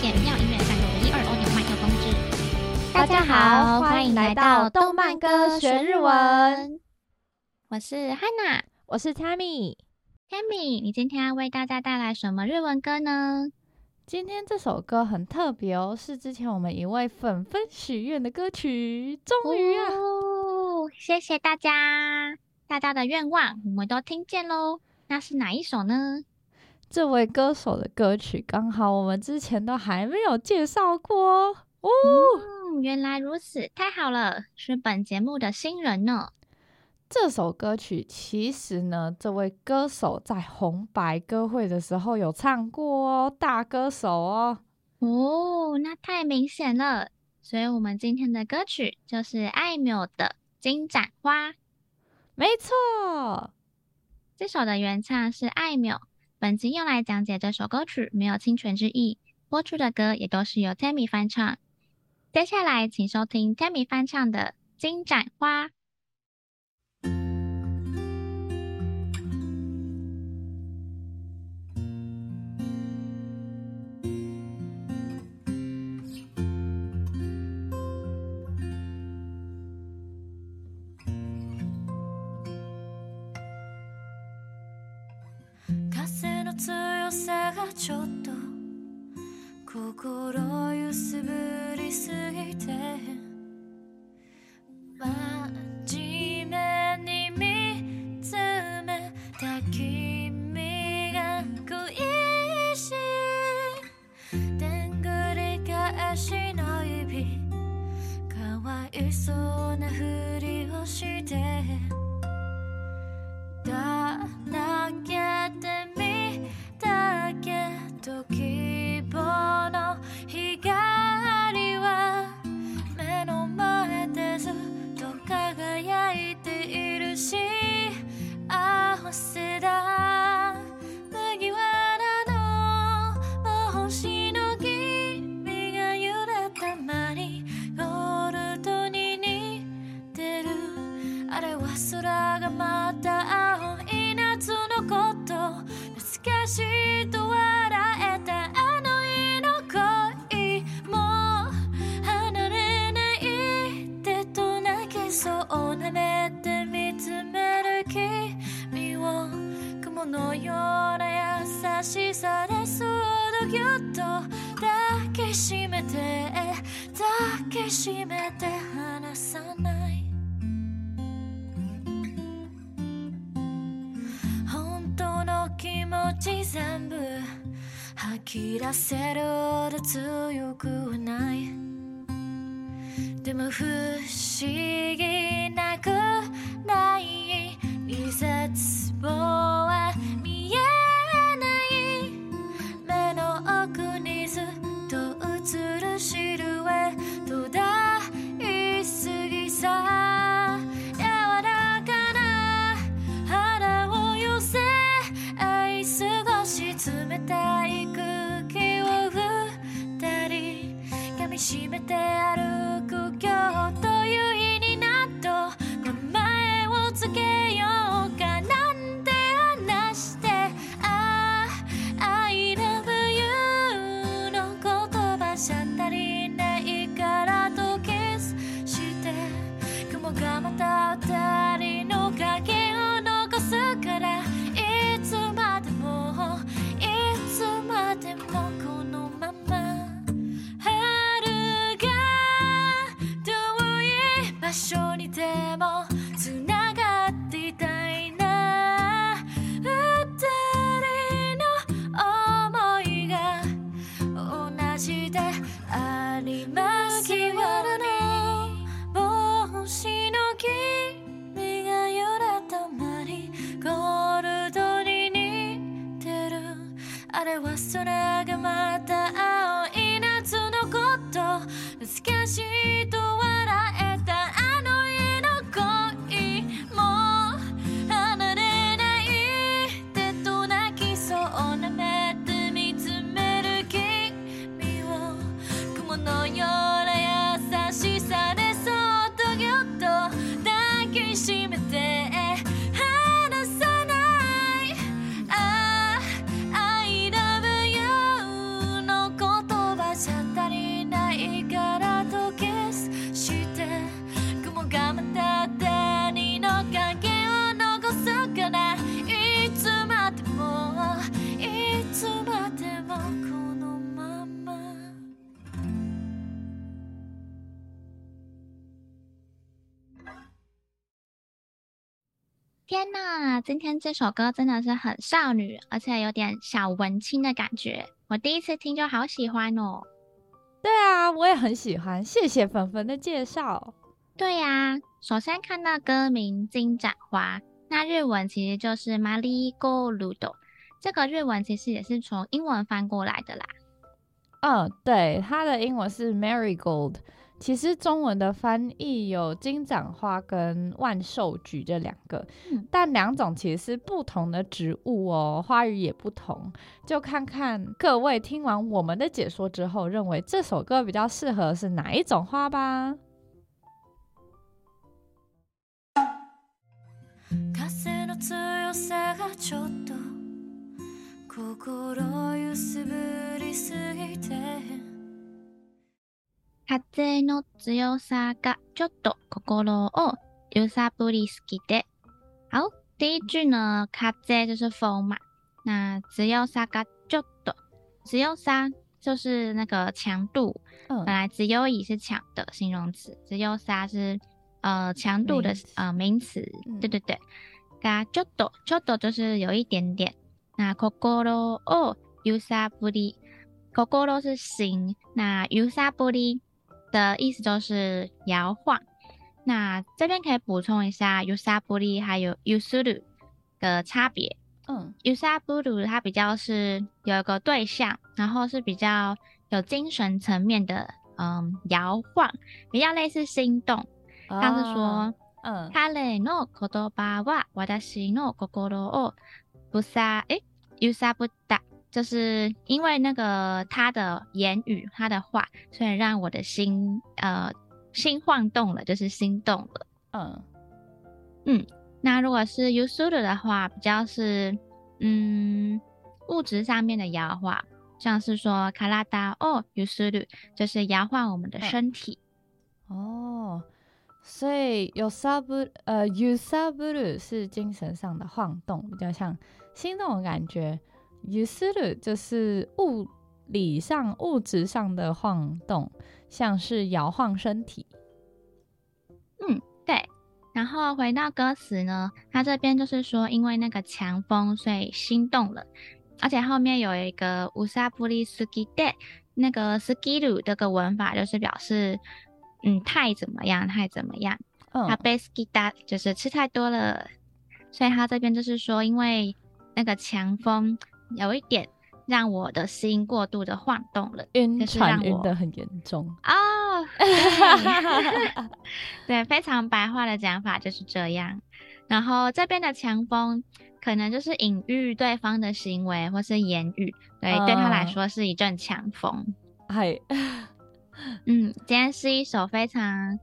点妙音乐采用唯一二欧纽麦克风之。大家好，欢迎来到动漫歌学日文。我是 Hana，我是 Tammy。Tammy，你今天要为大家带来什么日文歌呢？今天这首歌很特别哦，是之前我们一位粉粉许愿的歌曲，终于啊！哦，谢谢大家，大家的愿望我们都听见喽。那是哪一首呢？这位歌手的歌曲刚好我们之前都还没有介绍过哦。嗯，原来如此，太好了，是本节目的新人呢。这首歌曲其实呢，这位歌手在红白歌会的时候有唱过哦，大歌手哦。哦，那太明显了。所以我们今天的歌曲就是艾缪的《金盏花》。没错，这首的原唱是艾缪。本集用来讲解这首歌曲，没有侵权之意。播出的歌也都是由 Tammy 翻唱。接下来，请收听 Tammy 翻唱的《金盏花》。そうなふりをしてな优しさでそっとぎゅっと抱きしめて抱きしめて离さない。本当の気持ち全部吐き出せるほど强くはない。でも不思议なくない。绝望閉めてあること懐かしい 呐，今天这首歌真的是很少女，而且有点小文青的感觉。我第一次听就好喜欢哦。对啊，我也很喜欢。谢谢粉粉的介绍。对呀、啊，首先看到歌名《金盏花》，那日文其实就是マリーゴールド。这个日文其实也是从英文翻过来的啦。嗯，对，它的英文是 marigold。 其实中文的翻译有金盏花跟万寿菊这两个，嗯、但两种其实是不同的植物哦，花语也不同。就看看各位听完我们的解说之后，认为这首歌比较适合是哪一种花吧。风の强さがちょっと心を揺さぶりすぎて。好，第一句呢，风就是风嘛。那强さがちょっと，强さ就是那个强度。嗯，本来强い是强的形容词，强さ是呃强度的呃名词。对对对，がちょっと，ちょっと就是有一点点。那心を揺さぶり，心是心，那揺さぶり。的意思就是摇晃。那这边可以补充一下揺さぶり还有ゆする的差别。嗯，ゆさぶる它比较是有一个对象，然后是比较有精神层面的，嗯，摇晃，比较类似心动。像是说，嗯，彼の言叶は私の心を不撒，诶，ゆさぶった。 就是因为那个他的言语，他的话，所以让我的心呃心晃动了，就是心动了。嗯嗯，那如果是 yusuru 的话，比较是嗯物质上面的摇晃，像是说 karada o yusuru，就是摇晃我们的身体。嗯、哦，所以 yusabu 呃 yusaburu 是精神上的晃动，比较像心动的感觉。揺する就是物理上、物质上的晃动，像是摇晃身体。嗯，对。然后回到歌词呢，它这边就是说，因为那个强风，所以心动了。而且后面有一个うさぶりすぎて，那个すぎる这个文法就是表示，嗯，太怎么样，太怎么样。嗯，食べすぎた就是吃太多了。所以它这边就是说，因为那个强风。 有一点让我的心过度的晃动了，晕船晕的很严重哦。Oh, 对，非常白话的讲法就是这样。然后这边的强风可能就是隐喻对方的行为或是言语，对，对他来说是一阵强风。嗨，嗯，今天是一首非常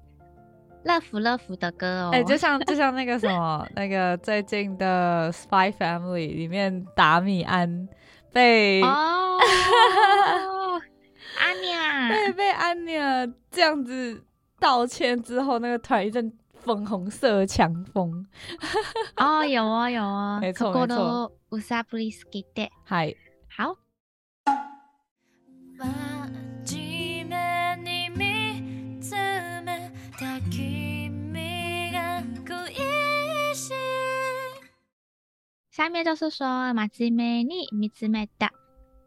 乐福乐福的歌哦。哎、欸，就像就像那个什么，那个最近的《Spy Family》里面达米安被哦，安妮亚对，被安妮尔这样子道歉之后，那个突然一阵粉红色强风。哦，有哦有哦，没错没错。嗨，好。下面就是说，真面目に见つめた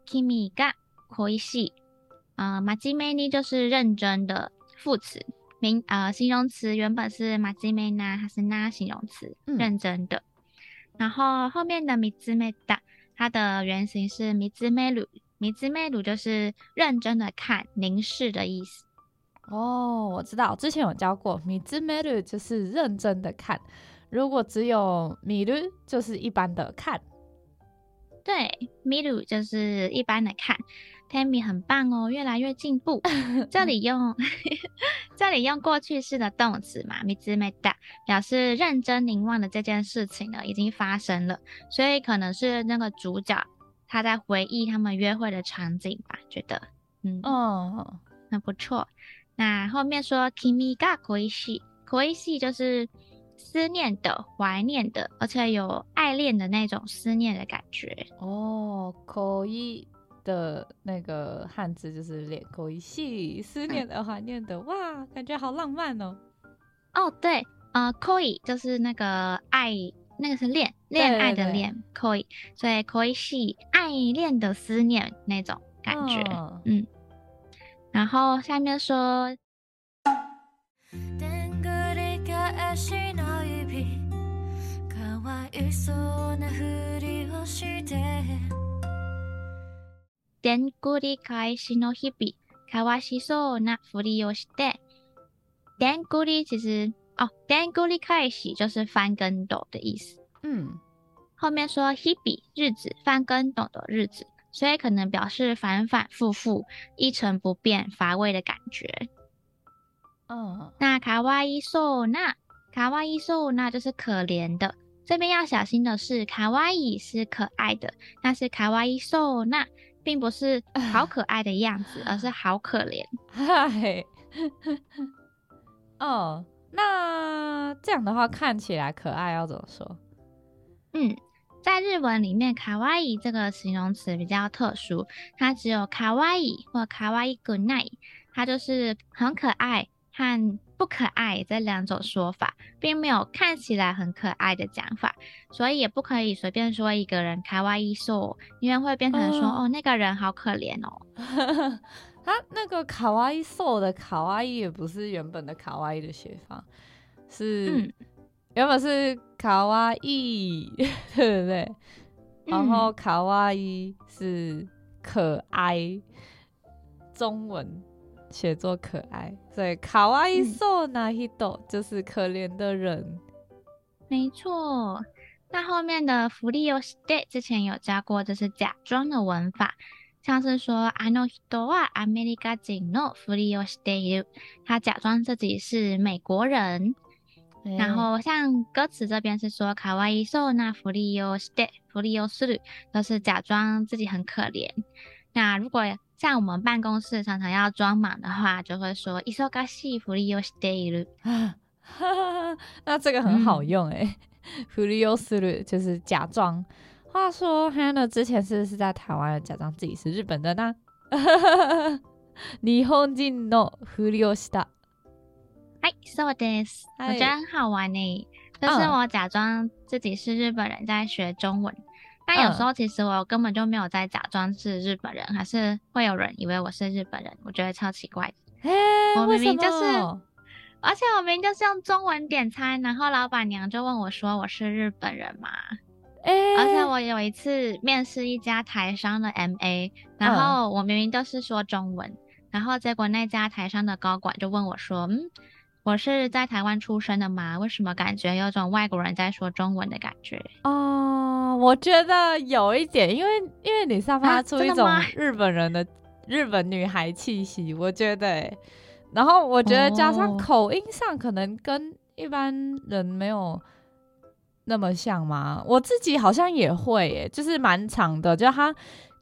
君が恋しい。呃，真面目に就是认真的副词，名呃形容词原本是真面目な，它是那形容词，嗯、认真的。然后后面的见つめた，它的原型是见つめる，见つめる就是认真的看、凝视的意思。哦，我知道，之前有教过，见つめる就是认真的看。 如果只有见る，就是一般的看。对，见る就是一般的看。Tammy 很棒哦，越来越进步。这里用这里用过去式的动词嘛，见つめた，表示认真凝望的这件事情呢已经发生了，所以可能是那个主角他在回忆他们约会的场景吧，觉得嗯哦，那不错。那后面说君が恋しい，恋しい就是。 思念的、怀念的，而且有爱恋的那种思念的感觉哦。可以的那个汉字就是恋，可以系思念的、怀念的，嗯、哇，感觉好浪漫哦。哦，对，呃，恋就是那个爱那个是恋恋爱的恋，可以，所以可以系爱恋的思念那种感觉，哦、嗯。然后下面说。でんぐり返しの日々，かわいそうなふりをして。でんぐり其实哦，でんぐり返し就是翻跟斗的意思。嗯，后面说日々日子，翻跟斗的日子，所以可能表示反反复复、一成不变、乏味的感觉。哦，那かわいそうな，かわいそう那就是可怜的。 这边要小心的是，かわい是可爱的，但是かわいそう那。并不是好可爱的样子，而是好可怜。嗨，哦，那这样的话看起来可爱要怎么说？嗯，在日文里面，卡哇伊这个形容词比较特殊，它只有卡哇伊或卡哇伊くない，它就是很可爱和。 不可爱这两种说法，并没有看起来很可爱的讲法，所以也不可以随便说一个人卡哇伊瘦，因为会变成说、呃、哦，那个人好可怜哦。他 那个卡哇伊瘦的卡哇伊也不是原本的卡哇伊的写法，是、嗯、原本是卡哇伊，对不对？然后卡哇伊是可爱，中文。写作可爱，所以卡哇伊そうな人就是可怜的人。没错，那后面的ふりをして之前有教过，这是假装的文法，像是说あの人はアメリカ人のふりをしている，他假装自己是美国人。欸、然后像歌词这边是说卡哇伊そうなふりをして、ふりをする，都是假装自己很可怜。那如果 像我们办公室常常要装忙的话，就会说忙しいふりをしている。那这个很好用诶，ふりをする就是假装。话说 Hannah 之前是是在台湾假装自己是日本的呢。日本人のふりをした。哎，そうです。我觉得很好玩呢，就是我假装自己是日本人在学中文。 但有时候其实我根本就没有在假装是日本人，还是会有人以为我是日本人，我觉得超奇怪我明明就是，而且我明明就是用中文点餐，然后老板娘就问我说我是日本人嘛？欸、而且。我有一次面试一家台商的 MA，然后我明明都是说中文，然后结果那家台商的高管就问我说，嗯，我是在台湾出生的吗？为什么感觉有种外国人在说中文的感觉？哦。我觉得有一点，因为因为你散发出一种日本人的日本女孩气息，我觉得、欸，然后我觉得加上口音上可能跟一般人没有那么像嘛。我自己好像也会、欸，就是蛮长的，就他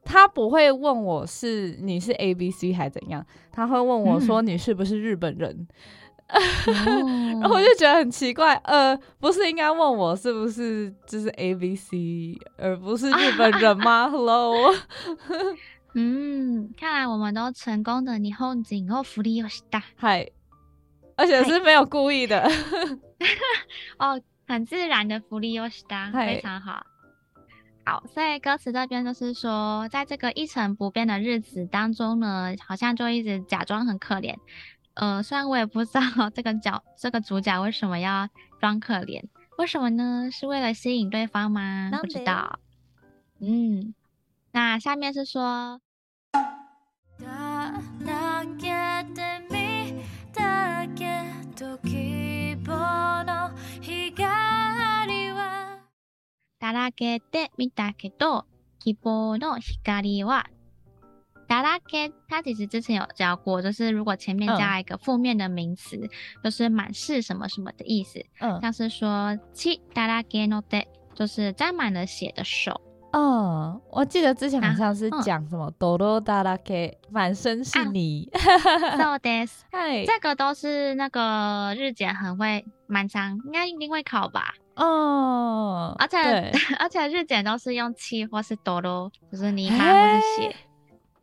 他不会问我是你是 A B C 还怎样，他会问我说你是不是日本人。嗯 然后我就觉得很奇怪，呃，不是应该问我是不是就是 A B C，而不是日本人吗？Hello，嗯，看来我们都成功的日本人をふりをした，嗨，而且是没有故意的，哦，很自然的ふりをした，非常好。好，所以歌词这边就是说，在这个一成不变的日子当中呢，好像就一直假装很可怜。 呃，虽然我也不知道这个角这个主角为什么要装可怜，为什么呢？是为了吸引对方吗？不知道。嗯，那下面是说，だらけ， 他其实之前有教过，就是如果前面加一个负面的名词，嗯、就是满是什么什么的意思。嗯，像是说血だらけの手，就是沾满了血的手。嗯，我记得之前好像是讲什么泥だらけ，满身是泥。そうです。嗨，这个都是那个日检很会蛮常，应该一定会考吧？哦，而且而且日检都是用气或是泥，就是泥巴或是血。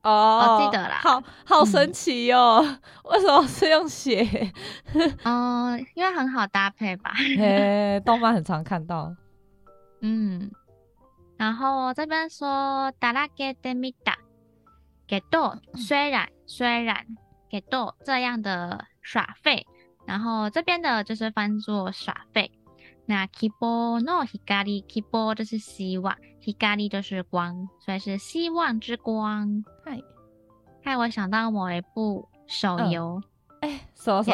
哦，我记得啦，好好神奇哦！嗯、为什么是用血？嗯，因为很好搭配吧。嘿，动漫很常看到。 嗯，然后这边说だらけてみた，けど虽然虽然けど这样的耍废，然后这边的就是翻作耍废。那希望の光，希望就是希望，光就是光，所以是希望之光。 嗨，害我想到某一部手游，哎、嗯，什么什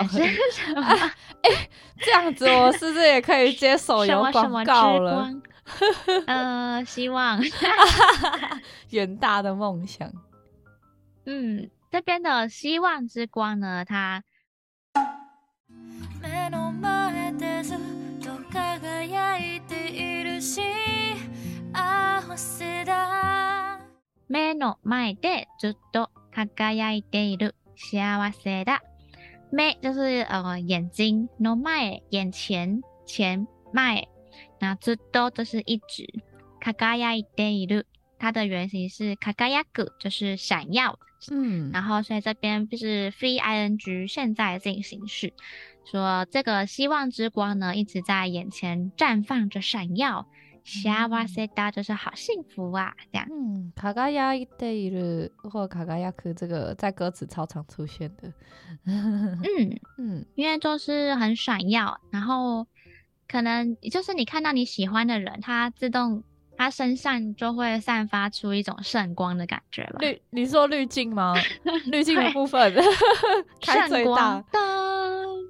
么？哎、啊欸，这样子我是不是也可以接手游广告了？呃，希望，远大的梦想。嗯，这边的希望之光呢，它。目の前でずっと 辉いている幸せだ。目就是呃眼睛，の前眼前前前，那ずっと就是一直，辉いている，它的原型是辉く，就是闪耀。嗯，然后所以这边就是 free ing 现在进行式，说这个希望之光呢一直在眼前绽放着闪耀。 幸せだ就是好幸福啊，这样。嗯，辉いている或辉く这个在歌词超常出现的。嗯嗯，因为就是很闪耀，然后可能就是你看到你喜欢的人，他自动他身上就会散发出一种圣光的感觉吧。滤，你说滤镜吗？滤镜的部分，开最大的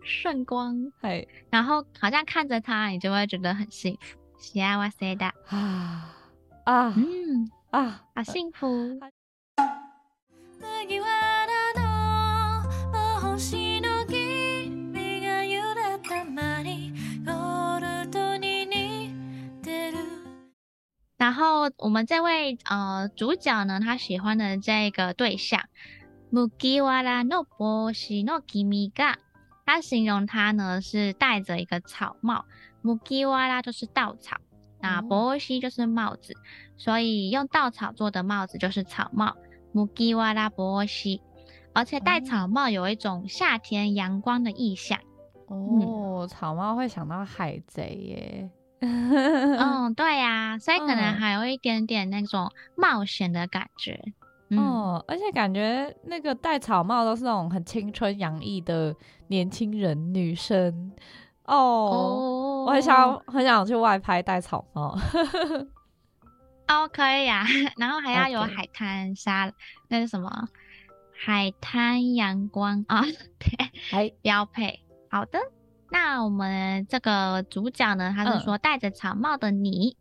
圣光，嘿，然后好像看着他，你就会觉得很幸福。 幸せだ啊啊，嗯啊，好幸福。然后我们这位呃主角呢，他喜欢的这个对象，麦わらの帽子の君が，他形容他呢是戴着一个草帽。 木吉瓦拉就是稻草，那波西就是帽子，所以用稻草做的帽子就是草帽。木吉瓦拉波西，而且戴草帽有一种夏天阳光的意象。哦，草帽会想到海贼耶。嗯，对呀、啊，所以可能还有一点点那种冒险的感觉。哦、而且感觉那个戴草帽都是那种很青春洋溢的年轻人女生。哦、oh, oh,，我很想很想去外拍戴草帽。哦，可以呀、啊，然后还要有海滩沙，okay. 那是什么？海滩阳光啊，对，还标配。好的，那我们这个主角呢，他是说戴着草帽的你。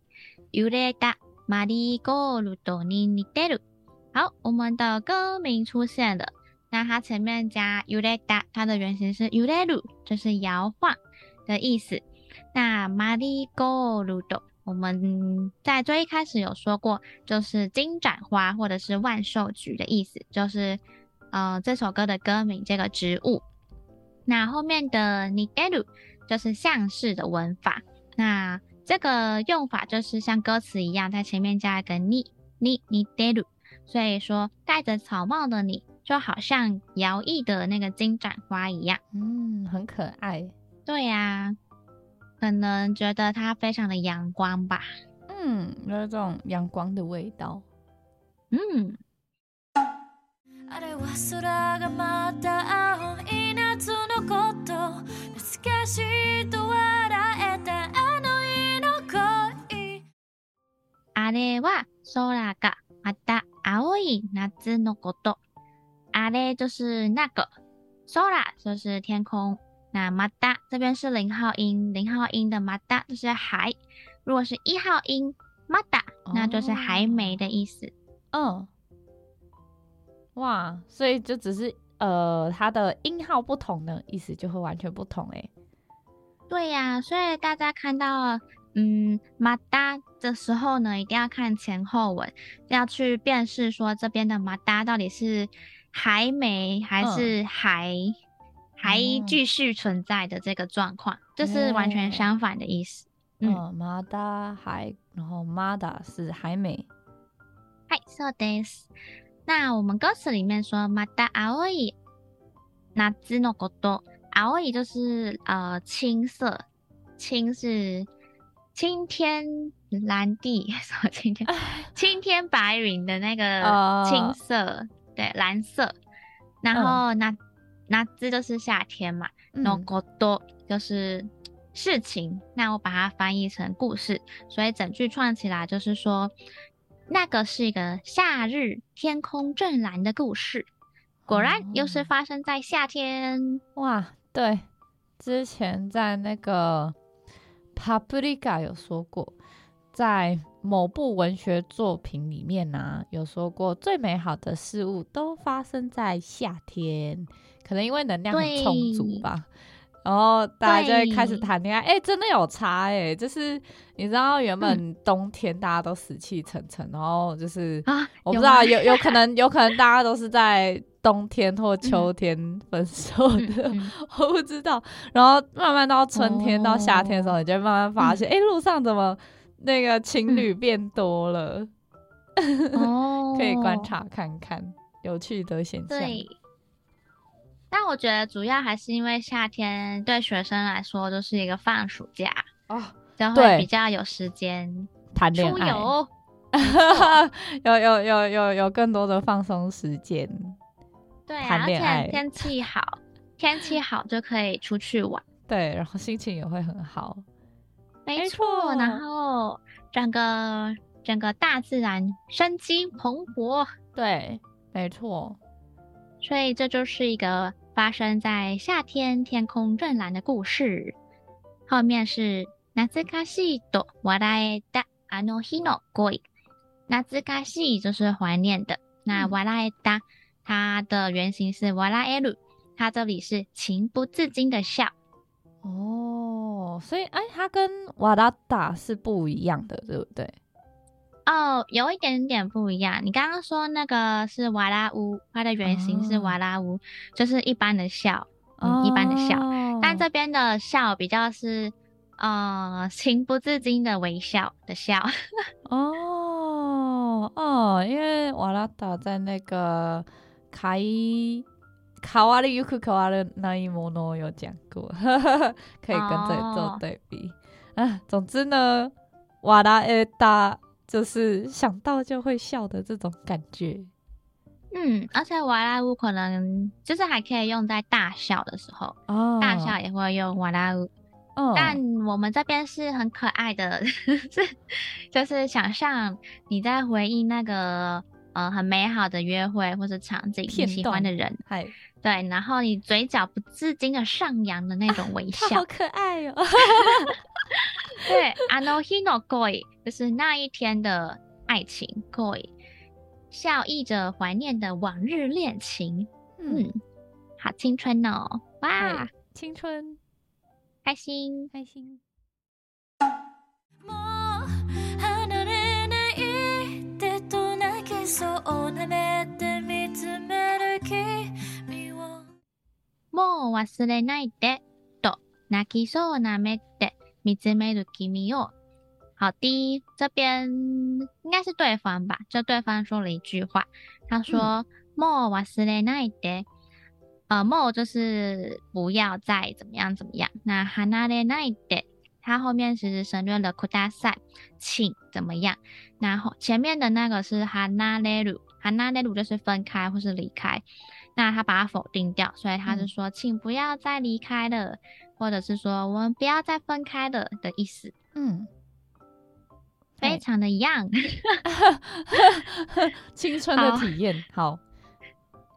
揺れたマリーゴールドに似てる。好，我们的歌名出现了，那它前面加揺れた，它的原型是揺れる，就是摇晃。的意思。 那マリーゴールド，我们在最一开始有说过，就是金盏花或者是万寿菊的意思，就是呃这首歌的歌名这个植物。那后面的似てる就是像是的文法。那这个用法就是像歌词一样，在前面加一个にに似てる，所以说戴着草帽的你就好像摇曳的那个金盏花一样，嗯，很可爱。对呀、啊， 可能觉得它非常的阳光吧。嗯，有这种阳光的味道。嗯。あれは空がまた青い夏のこと。あれ就是那个，空就是天空。 那また这边是零号音，零号音的また就是还，如果是一号音また，那就是还没的意思。嗯、哦，哇，所以就只是呃它的音号不同的意思就会完全不同诶。对呀、啊，所以大家看到嗯また的时候呢，一定要看前后文，要去辨识说这边的また到底是还没还是还。嗯 还继续存在的这个状况，这、嗯就是完全相反的意思。嗯，まだ还，然后まだ是还没。嗨，そうです。那我们歌词里面说まだ青い夏のこと，青い就是呃青色，青是 青天蓝地，什么青天？青天白云的那个青色，呃、对，蓝色。然后那 那字就是夏天嘛，那个多就是事情。那我把它翻译成故事，所以整句串起来就是说，那个是一个夏日天空正蓝的故事。果然又是发生在夏天。哇，对，之前在那个。Paprika 有说过，在某部文学作品里面呢、啊，有说过最美好的事物都发生在夏天，可能因为能量很充足吧。然后大家就会开始谈恋爱，哎、欸，真的有差哎、欸，就是你知道原本冬天大家都死气沉沉，然后就是啊，我不知道有有，有可能有可能大家都是在。冬天或秋天分手的，我不知道。然后慢慢到春天、哦、到夏天的时候，你就会慢慢发现，哎、嗯欸，路上怎么那个情侣变多了？哦、可以观察看看有趣的现象。对，但我觉得主要还是因为夏天对学生来说就是一个放暑假哦，就会比较有时间谈恋爱，游有有有有有更多的放松时间。对啊，而且天气好，天气好就可以出去玩。对，然后心情也会很好。没错，然后整个整个大自然生机蓬勃。对，没错。所以这就是一个发生在夏天天空正蓝的故事。后面是懐かしいと笑えたあの日の恋。懐かしい就是怀念的，那笑えた。它的原型是瓦拉埃鲁，它这里是情不自禁的笑。哦，所以哎，它跟瓦拉达是不一样的，对不对？ 哦，有一点点不一样。你刚刚说那个是瓦拉乌，它的原型是瓦拉乌，哦、就是一般的笑，嗯，哦、一般的笑。但这边的笑比较是呃情不自禁的微笑的笑。哦哦，因为瓦拉达在那个。可以，変わるゆく変わらないもの有讲过，可以跟这里做对比。啊、哦，总之呢，笑えた 就是想到就会笑的这种感觉。嗯，而且瓦拉乌可能就是还可以用在大笑的时候，哦、大笑也会用瓦拉乌。哦，但我们这边是很可爱的，是就是想象你在回忆那个。呃，很美好的约会或者场景，你喜欢的人，对，然后你嘴角不自禁的上扬的那种微 笑，啊、好可爱哦。对，あの日の恋就是那一天的爱情，恋，笑意着怀念的往日恋情，嗯，嗯，好青春哦，哇，青春，开心，开心。もう忘れないでと泣きそうな目で 见つめる君を。好，第一这边应该是对方吧？就对方说了一句话，他说：“もう忘れないで。”呃，もう就是不要再怎么样怎么样。那离れないで，它后面其实省略了ください，请怎么样？然后前面的那个是离れる，离れる就是分开或是离开。那他把它否定掉，所以他是说，请不要再离开了，嗯、 或者是说我们不要再分开了的意思。嗯，非常的 young，青春的体验。好，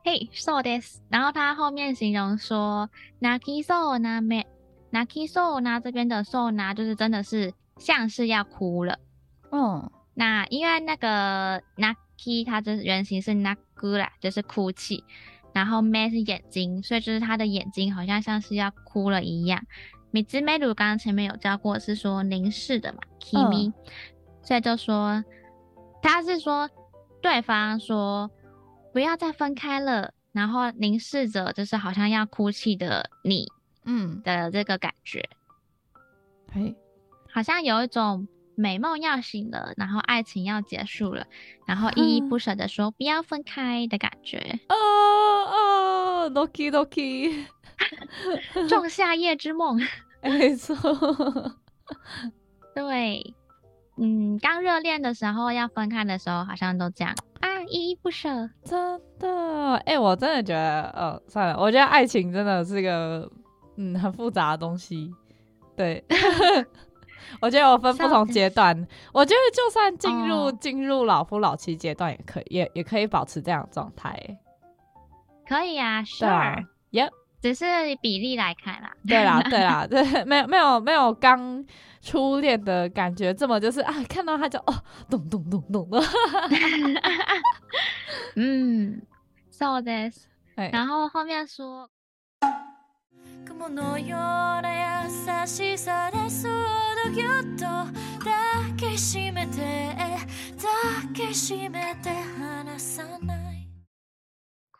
嘿，so this，然后他后面形容说，泣きそうな目，泣きそうな这边的そうな就是真的是像是要哭了。嗯，那因为那个泣き它就是原型是泣く啦，就是哭泣。 然后目是眼睛，所以就是他的眼睛好像像是要哭了一样。米兹梅鲁刚刚前面有教过，是说凝视的嘛，kimi，、嗯、所以就说他是说对方说不要再分开了，然后凝视着就是好像要哭泣的你，嗯的这个感觉，嘿，好像有一种。美梦要醒了，然后爱情要结束了，然后依依不舍的说不要分开的感觉。哦哦，Doki Doki，仲夏夜之梦，没错。对，嗯，刚热恋的时候要分开的时候，好像都这样啊，依依不舍。真的，哎、欸，我真的觉得，呃，算了，我觉得爱情真的是个，嗯，很复杂的东西。对，我觉得我分不同阶段，我觉得就算进入进、哦、入老夫老妻阶段，也可以，也也可以保持这样的状态。可以啊，Sure，耶，只是比例来看啦。对啦，对啦，对，没有没有没有刚初恋的感觉这么就是啊，看到他就哦，咚咚咚咚的。嗯，so this，然后后面说。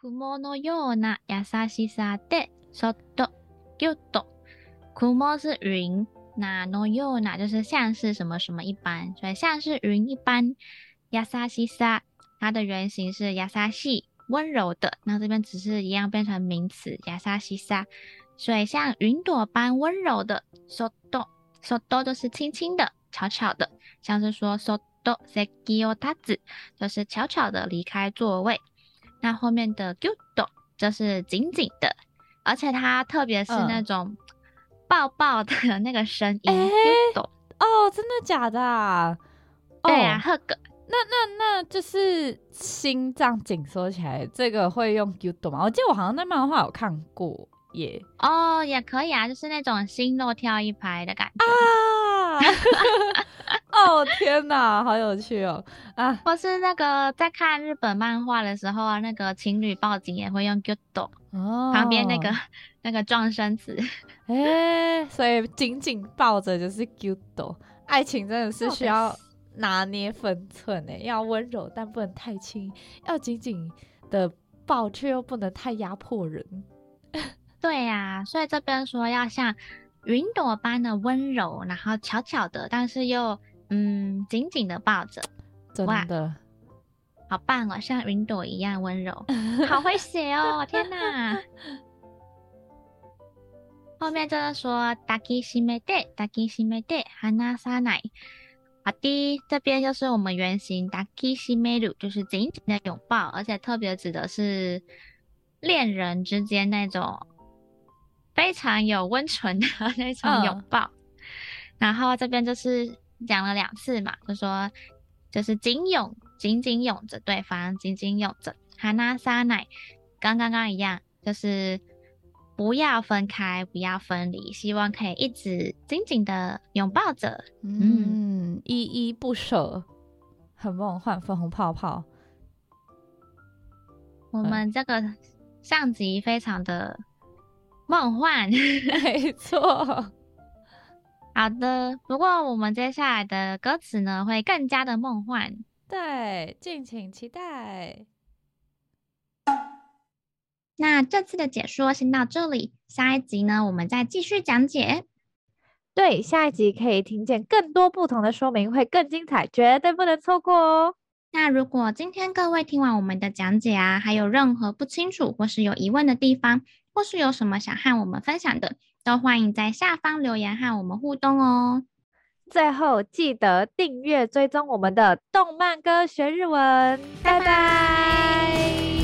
云のような优しさでそっとぎゅっと。云是云，那のような就是像是什么什么一般，所以像是云一般。优しさ，它的原型是优しい，温柔的。那这边只是一样变成名词，优しさ， 所以像云朵般温柔的。そっと，そっと就是轻轻的、悄悄的，像是说そっと席を立つ，就是悄悄的离开座位。那后面的ぎゅっと就是紧紧的，而且它特别是那种抱抱的那个声音。ぎゅっと哦，真的假的啊？对啊，hug。那那那就是心脏紧缩起来，这个会用ぎゅっと吗？我记得我好像在漫画有看过 耶。哦，也可以啊，就是那种心若跳一拍的感觉啊。哦天哪，好有趣哦！啊，或是那个在看日本漫画的时候啊，那个情侣抱紧也会用 “gudo”，、哦，旁边那个那个撞身词，哎、欸，所以紧紧抱着就是 “gudo”，。爱情真的是需要拿捏分寸诶，要温柔但不能太轻，要紧紧的抱却又不能太压迫人。对呀、啊，所以这边说要像云朵般的温柔，然后悄悄的，但是又。嗯，紧紧的抱着，真的，好棒哦，像云朵一样温柔，好会写哦，天哪！后面就是说，抱きしめて，抱きしめて，离さない。好的，这边就是我们原型，抱きしめる，就是紧紧的拥抱，而且特别指的是恋人之间那种 非常有温存的那种拥抱。嗯、然后这边就是。讲了两次嘛，就说就是紧拥，紧紧拥着对方，紧紧拥着。哈娜沙奈，跟刚刚一样，就是不要分开，不要分离，希望可以一直紧紧的拥抱着，嗯，依依不舍，很梦幻，粉红泡泡。我们这个上集非常的梦幻，没错。好的，不过我们接下来的歌词呢，会更加的梦幻，对，敬请期待。那这次的解说先到这里，下一集呢，我们再继续讲解。对，下一集可以听见更多不同的说明，会更精彩，绝对不能错过哦。那如果今天各位听完我们的讲解啊，还有任何不清楚或是有疑问的地方，或是有什么想和我们分享的，都欢迎在下方留言和我们互动哦。最后记得订阅追踪我们的动漫歌学日文，拜拜。拜拜。